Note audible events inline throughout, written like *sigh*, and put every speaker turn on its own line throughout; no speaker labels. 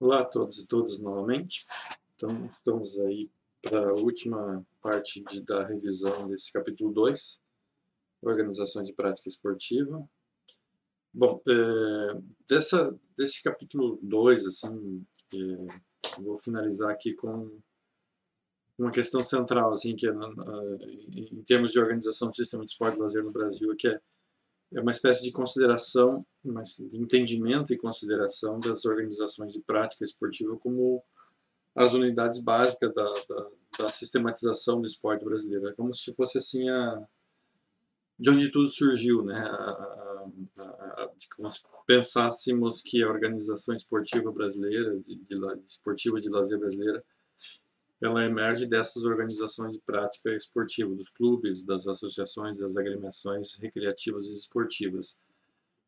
Olá a todos e todas novamente. Então, estamos aí para a última parte de, da revisão desse capítulo 2, Organização de Prática Esportiva. Bom, é, dessa, desse capítulo 2, assim, é, vou finalizar aqui com uma questão central, assim, que é, em termos de organização do sistema de esporte e lazer no Brasil, que é é uma espécie de consideração, de entendimento e consideração das organizações de prática esportiva como as unidades básicas da, da, da sistematização do esporte brasileiro. É como se fosse assim a de onde tudo surgiu, né? Como se pensássemos que a organização esportiva brasileira, de, de, esportiva de lazer brasileira, ela emerge dessas organizações de prática esportiva, dos clubes, das associações, das agremiações recreativas e esportivas.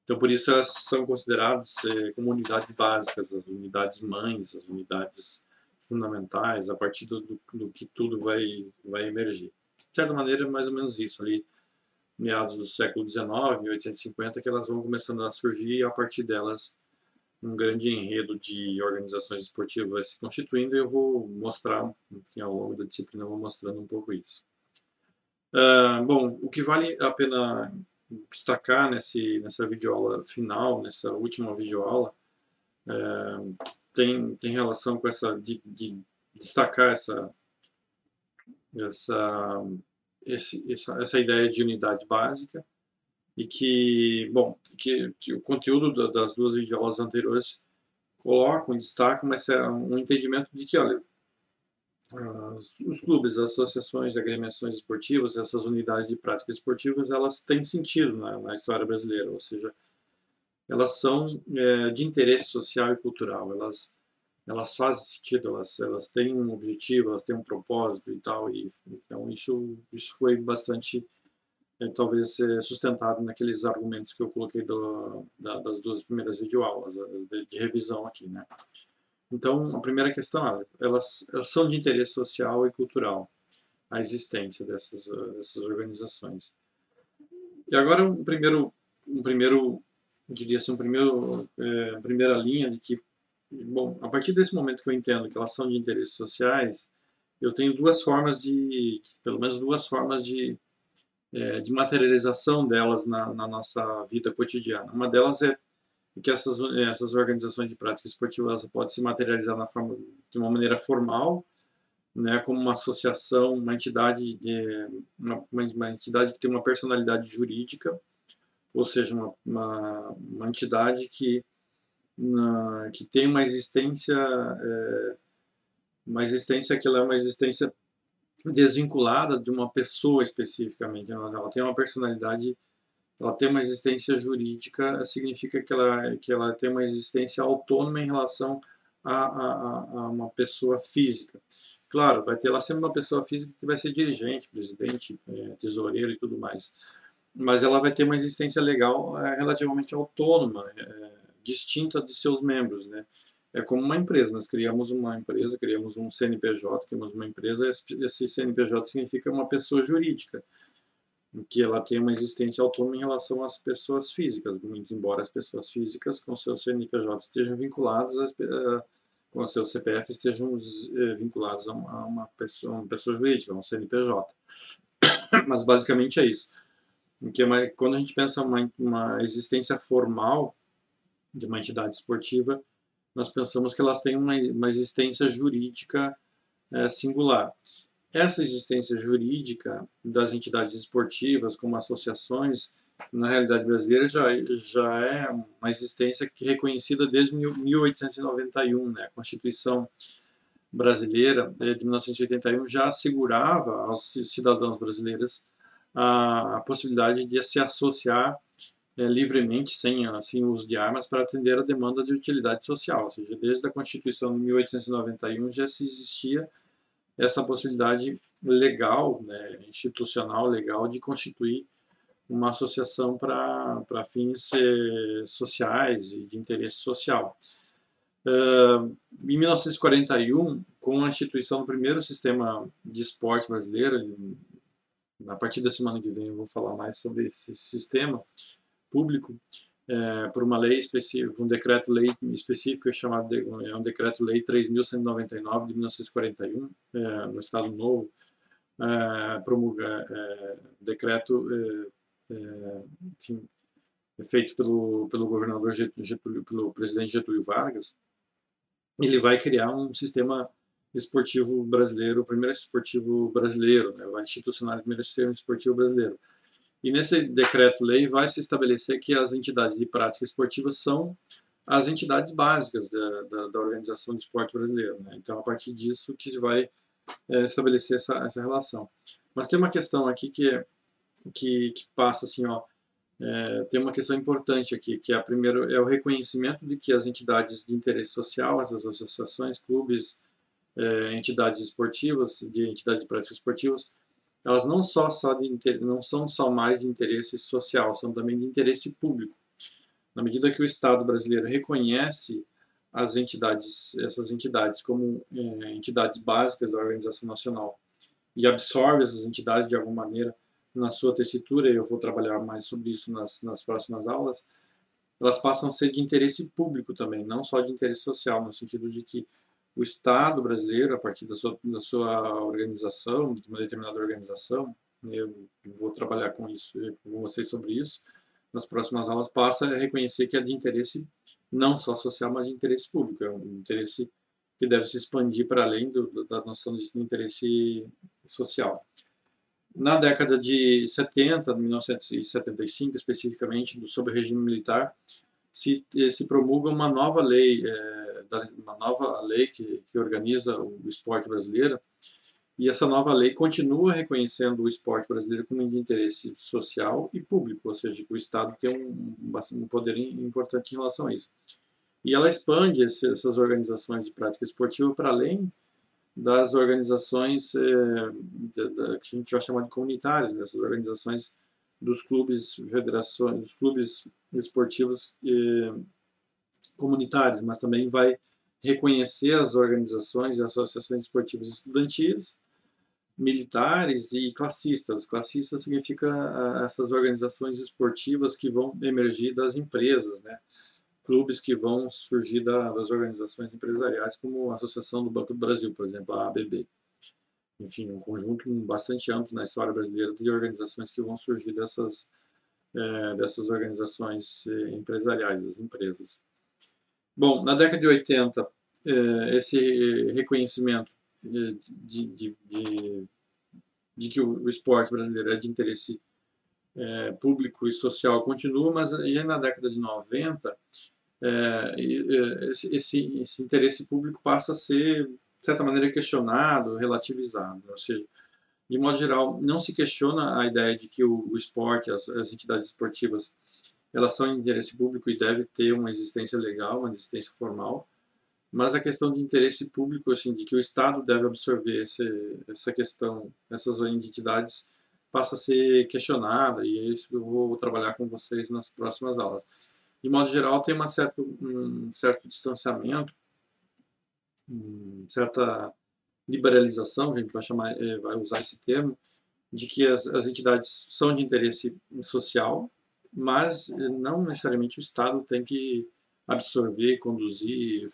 Então, por isso, elas são consideradas eh, como unidades básicas, as unidades mães, as unidades fundamentais, a partir do, do, que tudo vai, vai emergir. De certa maneira, é mais ou menos isso, ali, meados do século XIX, 1850, que elas vão começando a surgir e, a partir delas, um grande enredo de organizações esportivas se constituindo e eu vou mostrar, enfim, ao longo da disciplina, eu vou mostrando um pouco isso. Uh, bom, o que vale a pena destacar nesse, nessa videoaula final, nessa última videoaula, uh, tem, tem relação com essa, de, de destacar essa, essa, esse, essa, essa ideia de unidade básica, e que, bom, que, que o conteúdo das duas videoaulas anteriores colocam, destacam, mas é um entendimento de que, olha, os clubes, as associações, agremiações esportivas, essas unidades de práticas esportivas, elas têm sentido na, na história brasileira, ou seja, elas são é, de interesse social e cultural, elas, elas fazem sentido, elas, elas têm um objetivo, elas têm um propósito e tal, e então isso, isso foi bastante é, talvez sustentado naqueles argumentos que eu coloquei do, da, das duas primeiras videoaulas de, de, revisão aqui, né? Então, a primeira questão, é, elas, elas são de interesse social e cultural, a existência dessas, dessas organizações. E agora, um primeiro, um primeiro diria assim, um primeiro, é, primeira linha de que, bom, a partir desse momento que eu entendo que elas são de interesses sociais, eu tenho duas formas de, pelo menos duas formas de é, de materialização delas na, na, nossa vida cotidiana. Uma delas é que essas, essas organizações de prática esportiva podem se materializar forma, de uma maneira formal, né, como uma associação, uma entidade, uma, uma, entidade que tem uma personalidade jurídica, ou seja, uma, uma, uma entidade que, na, que tem uma existência, é, uma existência que ela é uma existência desvinculada de uma pessoa especificamente. Ela, ela, tem uma personalidade, ela tem uma existência jurídica, significa que ela, que ela tem uma existência autônoma em relação a, a, a uma pessoa física. Claro, vai ter lá sempre uma pessoa física que vai ser dirigente, presidente, é, tesoureiro e tudo mais. Mas ela vai ter uma existência legal é, relativamente autônoma, é, distinta de seus membros, né? É como uma empresa. Nós criamos uma empresa, criamos um CNPJ, criamos uma empresa, esse CNPJ significa uma pessoa jurídica, que ela tem uma existência autônoma em relação às pessoas físicas, muito embora as pessoas físicas com seu CNPJ estejam vinculadas, às, com seu CPF estejam eh, vinculados a uma pessoa, uma pessoa jurídica, um CNPJ. *coughs* Mas basicamente é isso. Que é quando a gente pensa uma, uma existência formal de uma entidade esportiva, nós pensamos que elas têm uma, uma existência jurídica é, singular. Essa existência jurídica das entidades esportivas, como associações, na realidade brasileira já, já é uma existência que é reconhecida desde 1891. Né? A Constituição brasileira é, de 1981 já assegurava aos cidadãos brasileiros a, a possibilidade de se associar é, livremente, sem assim, uso de armas, para atender a demanda de utilidade social. Ou seja, desde a Constituição de 1891 já se existia essa possibilidade legal, né, institucional, legal, de constituir uma associação para fins eh, sociais e de interesse social. Uh, em 1941, com a instituição do primeiro sistema de esporte brasileiro, a partir da semana que vem eu vou falar mais sobre esse sistema, público, é, por uma lei específica, um decreto-lei específico é chamado de, é um decreto-lei 3.199 de 1941, é, no Estado Novo, é, promulga é, decreto é, enfim, feito pelo, pelo governador Getúlio, pelo presidente Getúlio Vargas, ele vai criar um sistema esportivo brasileiro, o primeiro esportivo brasileiro, né, vai institucionalizar o primeiro sistema esportivo brasileiro. E nesse decreto-lei vai se estabelecer que as entidades de prática esportiva são as entidades básicas da, da, da organização do esporte brasileiro. Né? Então, a partir disso que vai é, estabelecer essa, essa relação. Mas tem uma questão aqui que, é, que, que passa assim, ó, é, tem uma questão importante aqui, que é, primeiro, é o reconhecimento de que as entidades de interesse social, essas associações, clubes, é, entidades esportivas, de entidades de práticas esportivas, elas não só, só de, não são só mais de interesse social, são também de interesse público. Na medida que o Estado brasileiro reconhece as entidades, essas entidades como é, entidades básicas da organização nacional e absorve essas entidades de alguma maneira na sua tessitura, e eu vou trabalhar mais sobre isso nas, nas próximas aulas, elas passam a ser de interesse público também, não só de interesse social, no sentido de que o Estado brasileiro, a partir da sua, da sua organização, de uma determinada organização, eu vou trabalhar com isso, com vocês sobre isso, nas próximas aulas, passa a reconhecer que é de interesse não só social, mas de interesse público, é um interesse que deve se expandir para além do, da noção de interesse social. Na década de 70, 1975 especificamente, sobre o regime militar, se, se promulga uma nova lei, é, uma nova lei que, que organiza o esporte brasileiro, e essa nova lei continua reconhecendo o esporte brasileiro como de interesse social e público, ou seja, que o Estado tem um, um poder importante em relação a isso. E ela expande esse, essas organizações de prática esportiva para além das organizações da, da, que a gente vai chamar de comunitárias, dessas organizações dos clubes, federações, dos clubes esportivos é, comunitários, mas também vai reconhecer as organizações e associações esportivas estudantis, militares e classistas. Classistas significa essas organizações esportivas que vão emergir das empresas, né? clubes que vão surgir das organizações empresariais, como a Associação do Banco do Brasil, por exemplo, a ABB. Enfim, um conjunto bastante amplo na história brasileira de organizações que vão surgir dessas, é, dessas organizações é, empresariais, das empresas. Bom, na década de 80, é, esse reconhecimento de, de, de, de, que o esporte brasileiro é de interesse é, público e social continua, mas já na década de 90 é, esse, esse, esse, interesse público passa a ser, de certa maneira, questionado, relativizado. Ou seja, de modo geral, não se questiona a ideia de que o, o esporte, as, as, entidades esportivas, elas são de interesse público e devem ter uma existência legal, uma existência formal, mas a questão de interesse público, assim, de que o Estado deve absorver esse, essa questão, essas entidades, passa a ser questionada, e é isso eu vou trabalhar com vocês nas próximas aulas. De modo geral, tem uma um certo distanciamento, certa liberalização, a gente vai, chamar, é, vai usar esse termo, de que as, as entidades são de interesse social, mas não necessariamente o Estado tem que absorver, conduzir,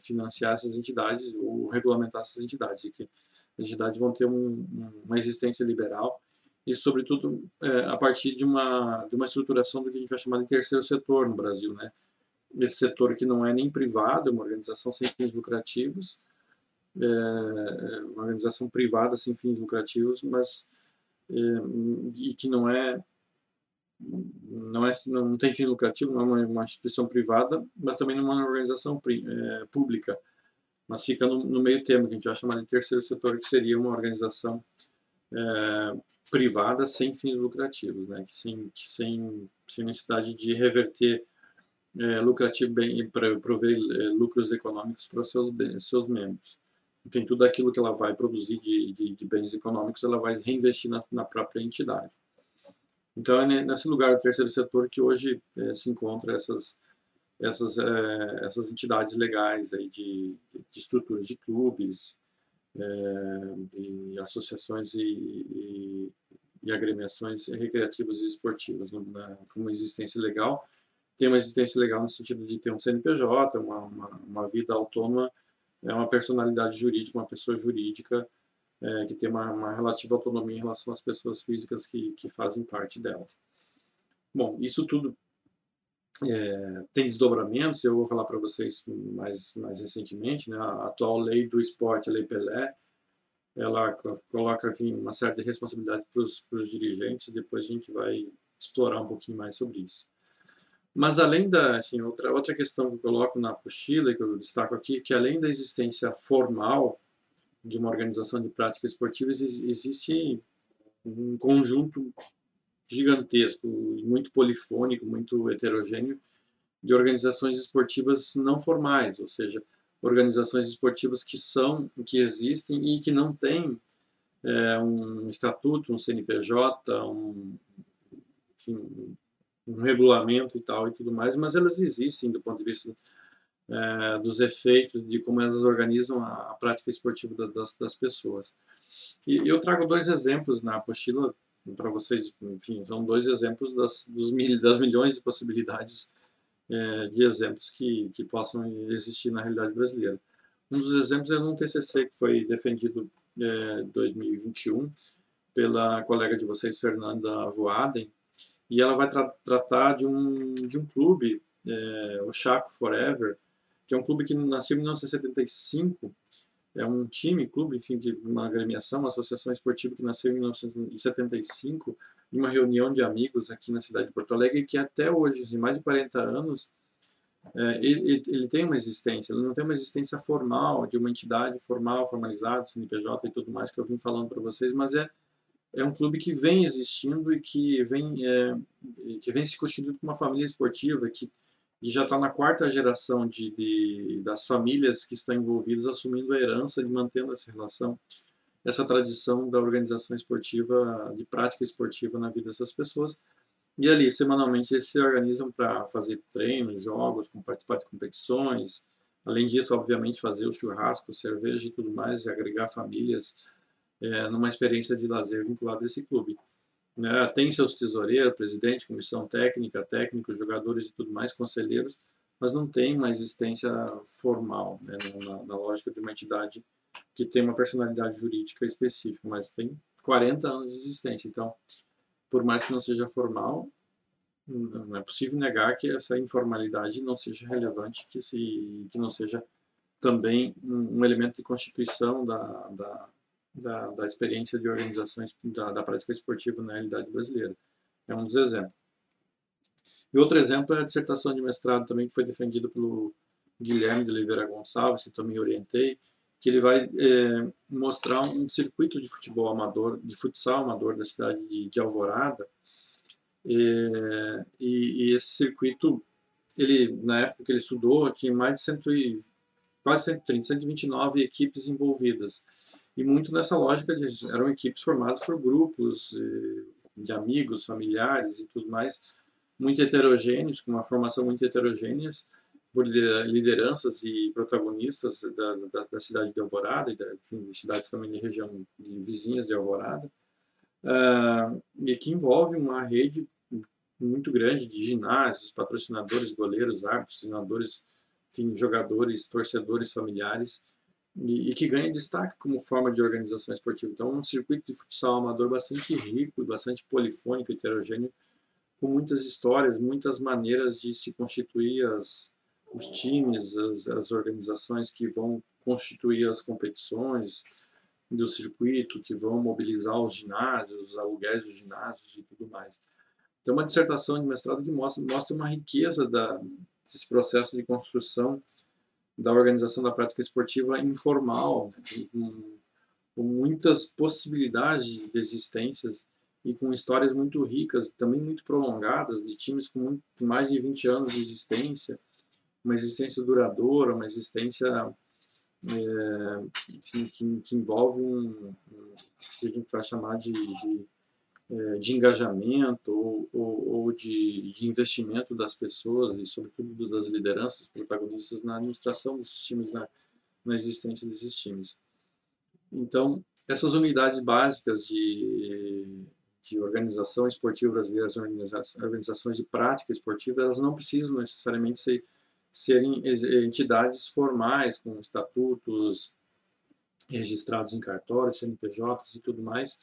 financiar essas entidades ou regulamentar essas entidades, que as entidades vão ter um, uma existência liberal e, sobretudo, é, a partir de uma, de uma estruturação do que a gente vai chamar de terceiro setor no Brasil. Né? Esse setor que não é nem privado, é uma organização sem fins lucrativos, é uma organização privada sem fins lucrativos, mas é, e que não é não é não tem fim lucrativo, não é uma, uma instituição privada, mas também não é uma organização é, pública, mas fica no, no, meio termo que a gente vai chamar de terceiro setor, que seria uma organização é, privada sem fins lucrativos, né? sem, sem, sem necessidade de reverter é, lucrativo bem para prover é, lucros econômicos para seus, seus membros. Enfim, tudo aquilo que ela vai produzir de, de, de bens econômicos, ela vai reinvestir na, na, própria entidade. Então, é nesse lugar do terceiro setor que hoje é, se encontram essas, essas, é, essas entidades legais aí de, de estruturas de clubes, é, de associações e, e, e, agremiações recreativas e esportivas, né, com uma existência legal. Tem uma existência legal no sentido de ter um CNPJ, uma, uma, uma vida autônoma, é uma personalidade jurídica, uma pessoa jurídica é, que tem uma, uma, relativa autonomia em relação às pessoas físicas que, que fazem parte dela. Bom, isso tudo é, tem desdobramentos, eu vou falar para vocês mais, mais recentemente, né, a atual lei do esporte, a Lei Pelé, ela coloca enfim, uma certa responsabilidade para os dirigentes, depois a gente vai explorar um pouquinho mais sobre isso. Mas além da, enfim, outra, outra questão que eu coloco na apostila, que eu destaco aqui, que além da existência formal de uma organização de práticas esportivas, existe um conjunto gigantesco, muito polifônico, muito heterogêneo de organizações esportivas não formais, ou seja, organizações esportivas que são, que existem e que não têm é, um estatuto, um CNPJ, um, enfim, um regulamento e tal e tudo mais, mas elas existem do ponto de vista é, dos efeitos de como elas organizam a, a prática esportiva das, das pessoas. E eu trago dois exemplos na apostila para vocês, enfim, são dois exemplos das, dos mil, das milhões de possibilidades é, de exemplos que, que possam existir na realidade brasileira. Um dos exemplos é um TCC que foi defendido em é, 2021 pela colega de vocês, Fernanda Voaden, e ela vai tra tratar de um, de um clube, é, o Chaco Forever, que é um clube que nasceu em 1975, é um time, clube, enfim, de uma agremiação, uma associação esportiva que nasceu em 1975, em uma reunião de amigos aqui na cidade de Porto Alegre, que até hoje, em mais de 40 anos, é, ele, ele, tem uma existência, ele não tem uma existência formal, de uma entidade formal, formalizada, CNPJ e tudo mais que eu vim falando para vocês, mas é é um clube que vem existindo e que vem, é, que vem se constituindo como uma família esportiva que, que já está na quarta geração de, de, das famílias que estão envolvidas assumindo a herança e mantendo essa relação, essa tradição da organização esportiva, de prática esportiva na vida dessas pessoas. E ali, semanalmente, eles se organizam para fazer treinos, jogos, participar de competições. Além disso, obviamente, fazer o churrasco, cerveja e tudo mais, e agregar famílias é, numa experiência de lazer vinculada a esse clube. Né? Tem seus tesoureiros, presidente, comissão técnica, técnicos, jogadores e tudo mais, conselheiros, mas não tem uma existência formal, né? na, na lógica de uma entidade que tem uma personalidade jurídica específica, mas tem 40 anos de existência. Então, por mais que não seja formal, não é possível negar que essa informalidade não seja relevante, que, se, que não seja também um, um elemento de constituição da, da, da, da experiência de organizações da, da prática esportiva na realidade brasileira. É um dos exemplos. E outro exemplo é a dissertação de mestrado também que foi defendida pelo Guilherme de Oliveira Gonçalves, que também orientei, que ele vai é, mostrar um circuito de futebol amador, de futsal amador da cidade de, de Alvorada, é, e, e, esse circuito, ele na época que ele estudou, tinha mais de 100 e, quase 130, 129 equipes envolvidas. E muito nessa lógica de eram equipes formadas por grupos eh, de amigos, familiares e tudo mais, muito heterogêneos, com uma formação muito heterogênea, por lideranças e protagonistas da, da, da cidade de Alvorada, e da, enfim, cidades também de região de vizinhas de Alvorada, uh, e que envolve uma rede muito grande de ginásios, patrocinadores, goleiros, árbitros, treinadores, enfim, jogadores, torcedores, familiares, e, e, que ganha destaque como forma de organização esportiva. Então, um circuito de futsal amador bastante rico, bastante polifônico, heterogêneo, com muitas histórias, muitas maneiras de se constituir as, os times, as, as organizações que vão constituir as competições do circuito, que vão mobilizar os ginásios, os aluguéis dos ginásios e tudo mais. Então, uma dissertação de mestrado que mostra, mostra uma riqueza da, desse processo de construção da organização da prática esportiva informal, com, com, muitas possibilidades de existências e com histórias muito ricas, também muito prolongadas, de times com muito, mais de 20 anos de existência, uma existência duradoura, uma existência é, enfim, que, que, envolve um, um, que a gente vai chamar de, de de engajamento ou, ou, ou de, de, investimento das pessoas e, sobretudo, das lideranças protagonistas na administração desses times, na, na existência desses times. Então, essas unidades básicas de, de organização esportiva brasileira, as organizações de prática esportiva, elas não precisam necessariamente ser, serem entidades formais, com estatutos registrados em cartórios, CNPJs e tudo mais,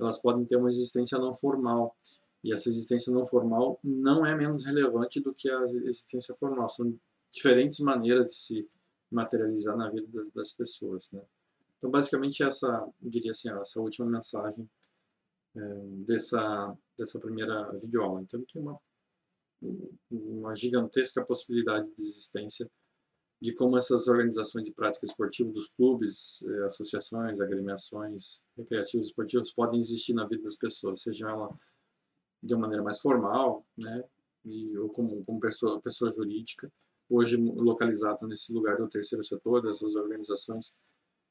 elas podem ter uma existência não formal. E essa existência não formal não é menos relevante do que a existência formal. São diferentes maneiras de se materializar na vida das pessoas. Né? Então, basicamente, essa, diria assim, essa última mensagem é, dessa, dessa primeira videoaula. Então, tem uma, uma gigantesca possibilidade de existência de como essas organizações de prática esportiva dos clubes, eh, associações, agremiações recreativos esportivos podem existir na vida das pessoas, seja ela de uma maneira mais formal, né, e, ou como, como pessoa, pessoa jurídica, hoje localizada nesse lugar do terceiro setor, dessas organizações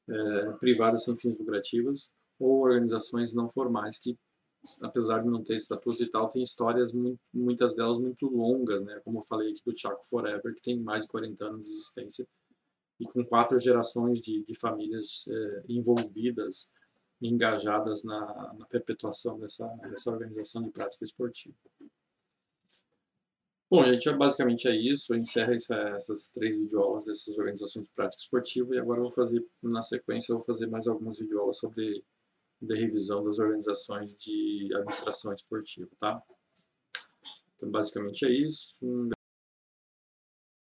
é, privadas sem fins lucrativos, ou organizações não formais que, apesar de não ter estatutos e tal, têm histórias, muitas delas muito longas, né? como eu falei aqui do Chaco Forever, que tem mais de 40 anos de existência, e com quatro gerações de, de famílias é, envolvidas, engajadas na, na perpetuação dessa, dessa organização de prática esportiva. Bom, gente, basicamente é isso. Eu encerro essa, essas três videoaulas dessas organizações de prática esportiva e agora eu vou fazer, na sequência, eu vou fazer mais algumas videoaulas sobre de revisão das organizações de administração esportiva, tá? Então, basicamente é isso.